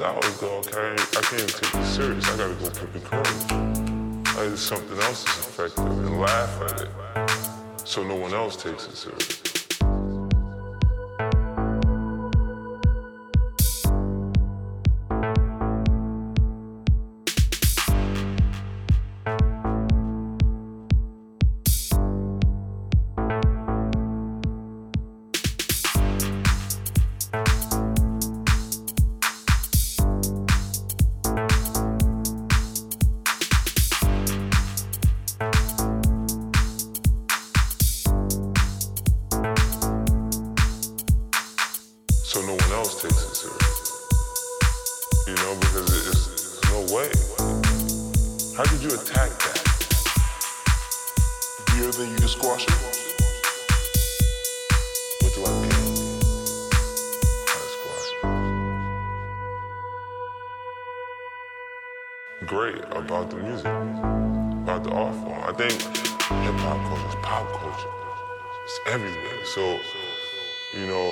out is go, okay, I can't even take this serious. I gotta go pick a courage. Like something else is effective and laugh at it. So no one else takes it serious. Know, because it- it's, no way. How could you attack that? Beer, then you can squash it. What do I? How to squash it? Great about the music, about the art form. I think hip hop culture is pop culture. It's everywhere. So, you know,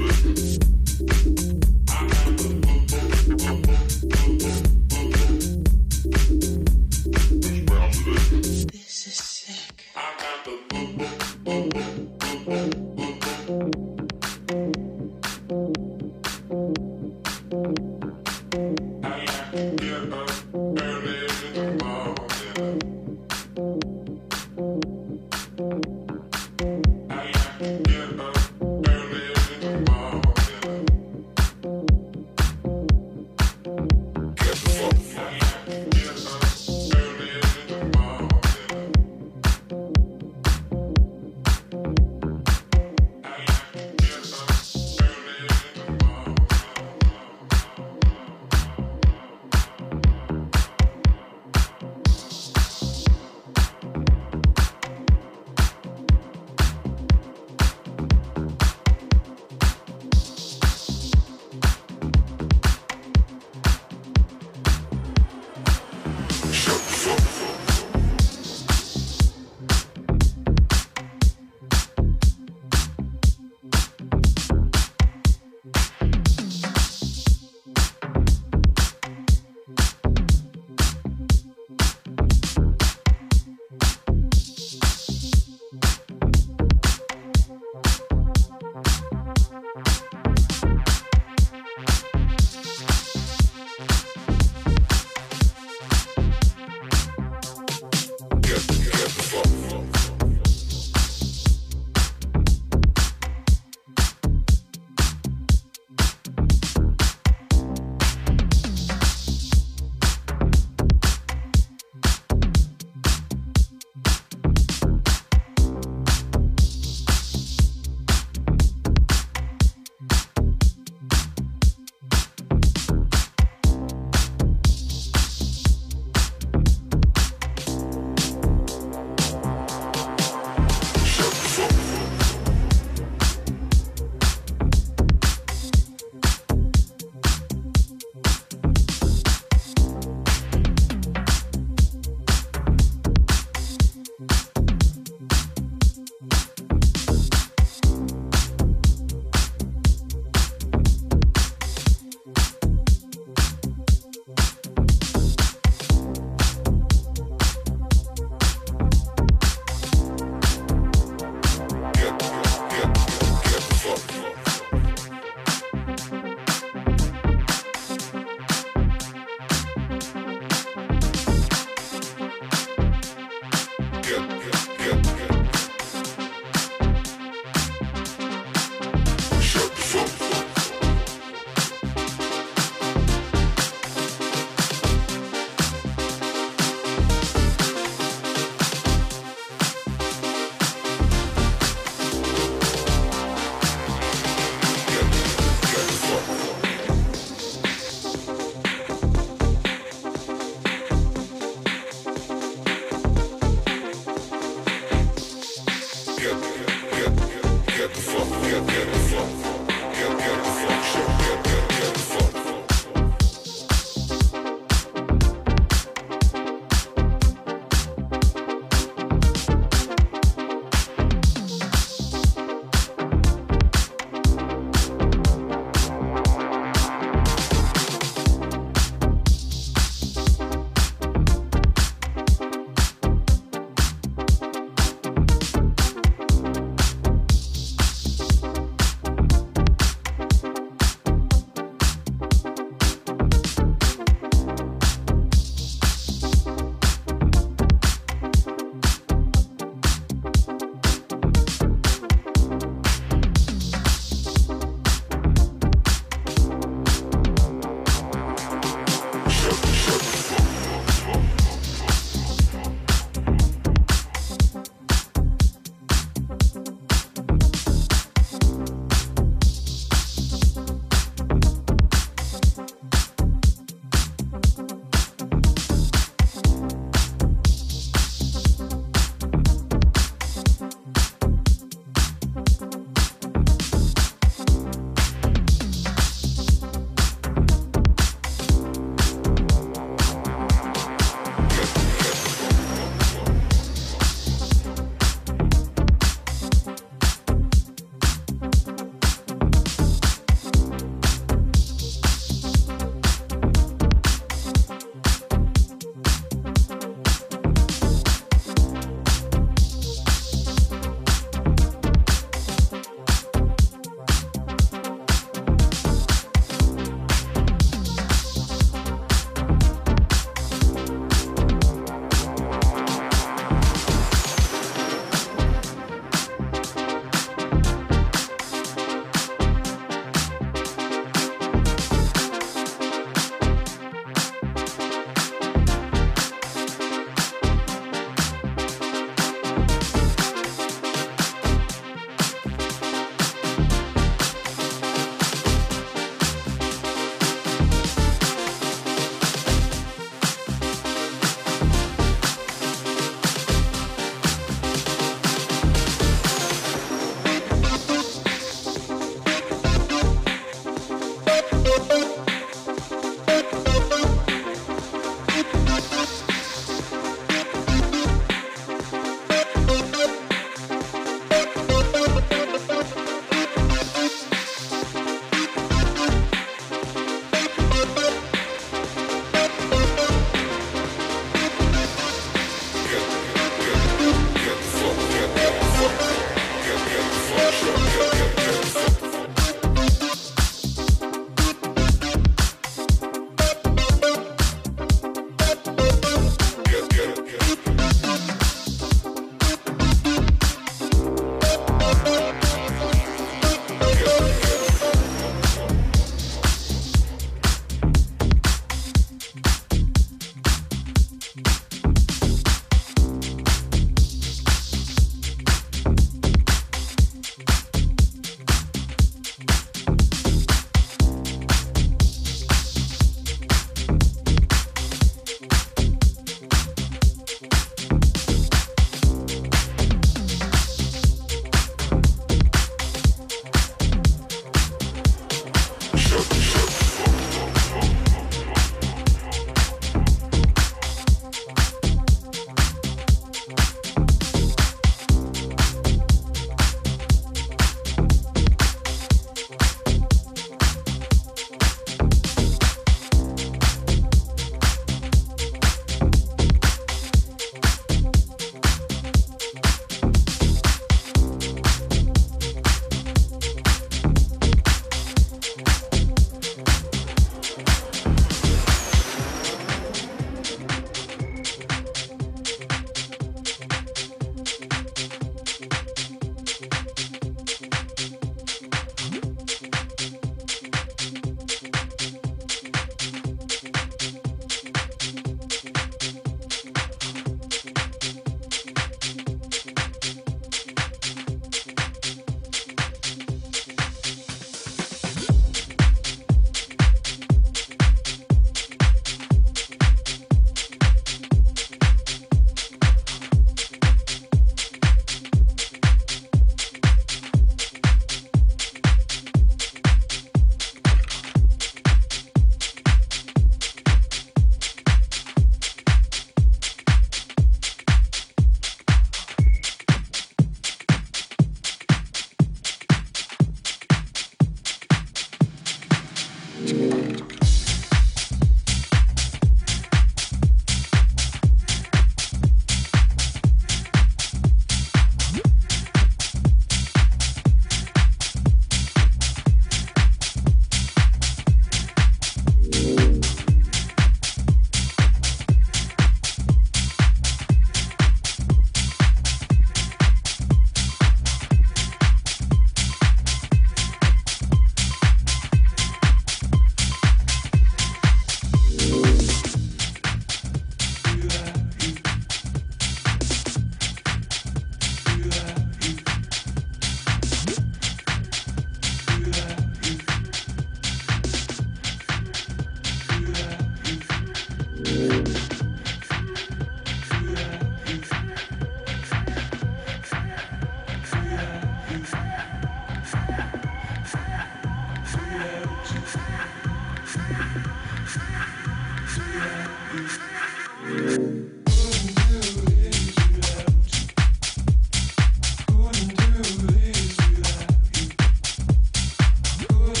baby.